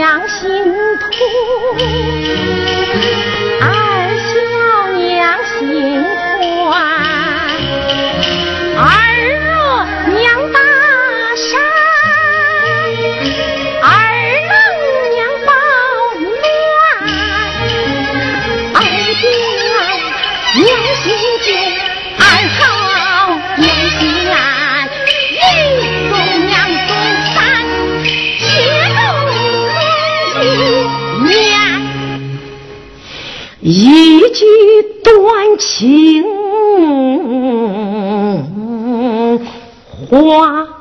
娘心痛，一句断情话。